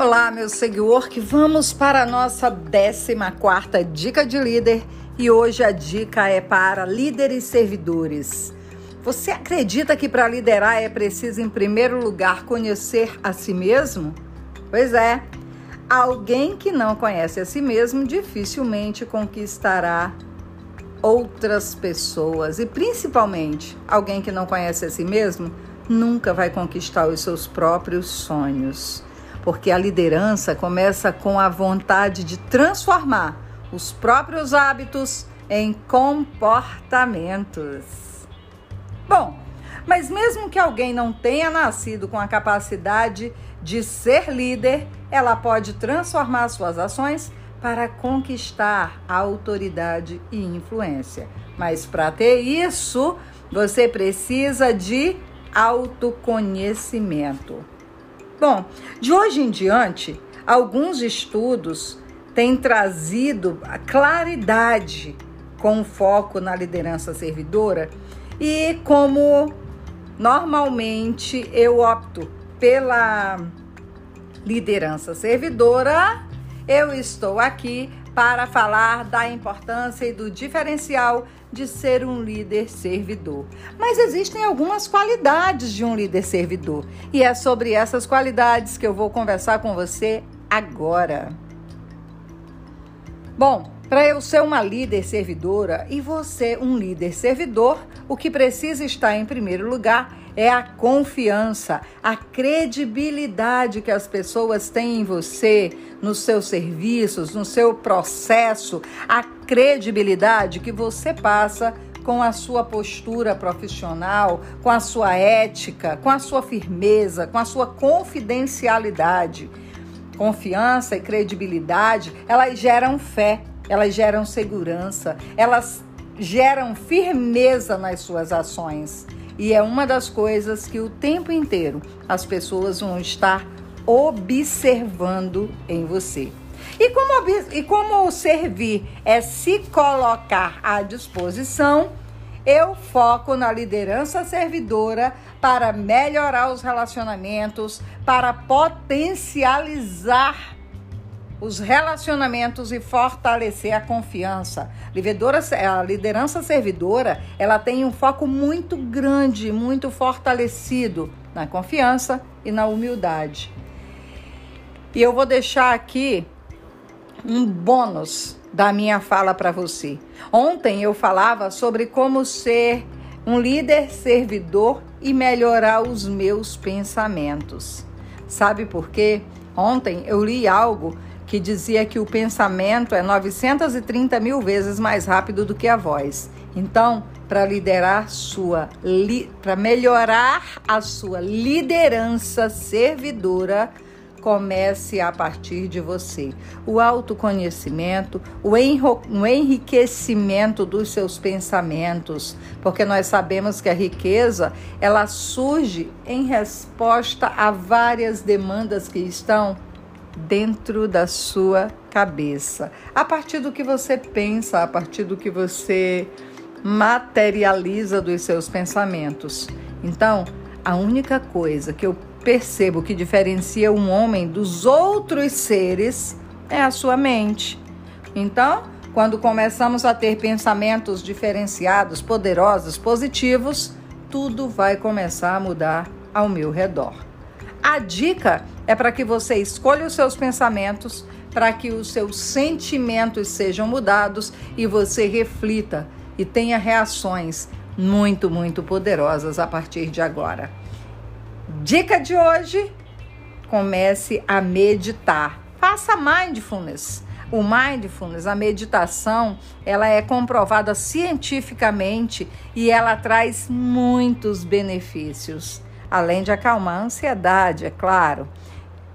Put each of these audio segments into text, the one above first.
Olá, meu seguidor, que vamos para a nossa 14 dica de líder e hoje a dica é para líderes servidores. Você acredita que para liderar é preciso, em primeiro lugar, conhecer a si mesmo? Pois é, alguém que não conhece a si mesmo dificilmente conquistará outras pessoas e, principalmente, alguém que não conhece a si mesmo nunca vai conquistar os seus próprios sonhos porque a liderança começa com a vontade de transformar os próprios hábitos em comportamentos. Bom, mas mesmo que alguém não tenha nascido com a capacidade de ser líder, ela pode transformar suas ações para conquistar autoridade e influência. Mas para ter isso, você precisa de autoconhecimento. Bom, de hoje em diante, alguns estudos têm trazido a claridade com foco na liderança servidora e como normalmente eu opto pela liderança servidora, eu estou aqui para falar da importância e do diferencial de ser um líder servidor. Mas existem algumas qualidades de um líder servidor e é sobre essas qualidades que eu vou conversar com você agora. Bom, para eu ser uma líder servidora e você um líder servidor, o que precisa estar em primeiro lugar é a confiança, a credibilidade que as pessoas têm em você, nos seus serviços, no seu processo, a credibilidade que você passa com a sua postura profissional, com a sua ética, com a sua firmeza, com a sua confidencialidade. Confiança e credibilidade, elas geram fé, elas geram segurança, elas geram firmeza nas suas ações. E é uma das coisas que o tempo inteiro as pessoas vão estar observando em você. E como, e como servir é se colocar à disposição, eu foco na liderança servidora para melhorar os relacionamentos, para potencializar os relacionamentos e fortalecer a confiança. A liderança servidora, ela tem um foco muito grande, muito fortalecido na confiança e na humildade. E eu vou deixar aqui um bônus da minha fala para você. Ontem eu falava sobre como ser um líder servidor e melhorar os meus pensamentos. Sabe por quê? Ontem eu li algo que dizia que o pensamento é 930 mil vezes mais rápido do que a voz. Então, para liderar sua, li, para melhorar a sua liderança servidora, comece a partir de você. O autoconhecimento, o enriquecimento dos seus pensamentos, porque nós sabemos que a riqueza, ela surge em resposta a várias demandas que estão dentro da sua cabeça. A partir do que você pensa, a partir do que você materializa dos seus pensamentos. Então, a única coisa que eu percebo que diferencia um homem dos outros seres é a sua mente. Então, quando começamos a ter pensamentos diferenciados, poderosos, positivos, tudo vai começar a mudar ao meu redor. A dica é para que você escolha os seus pensamentos, para que os seus sentimentos sejam mudados e você reflita e tenha reações muito, muito poderosas a partir de agora. Dica de hoje: comece a meditar. Faça mindfulness. O mindfulness, a meditação, ela é comprovada cientificamente e ela traz muitos benefícios além de acalmar a ansiedade, é claro.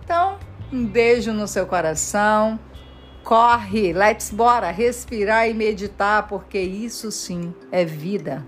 Então, um beijo no seu coração. Corre, let's bora respirar e meditar, porque isso sim é vida.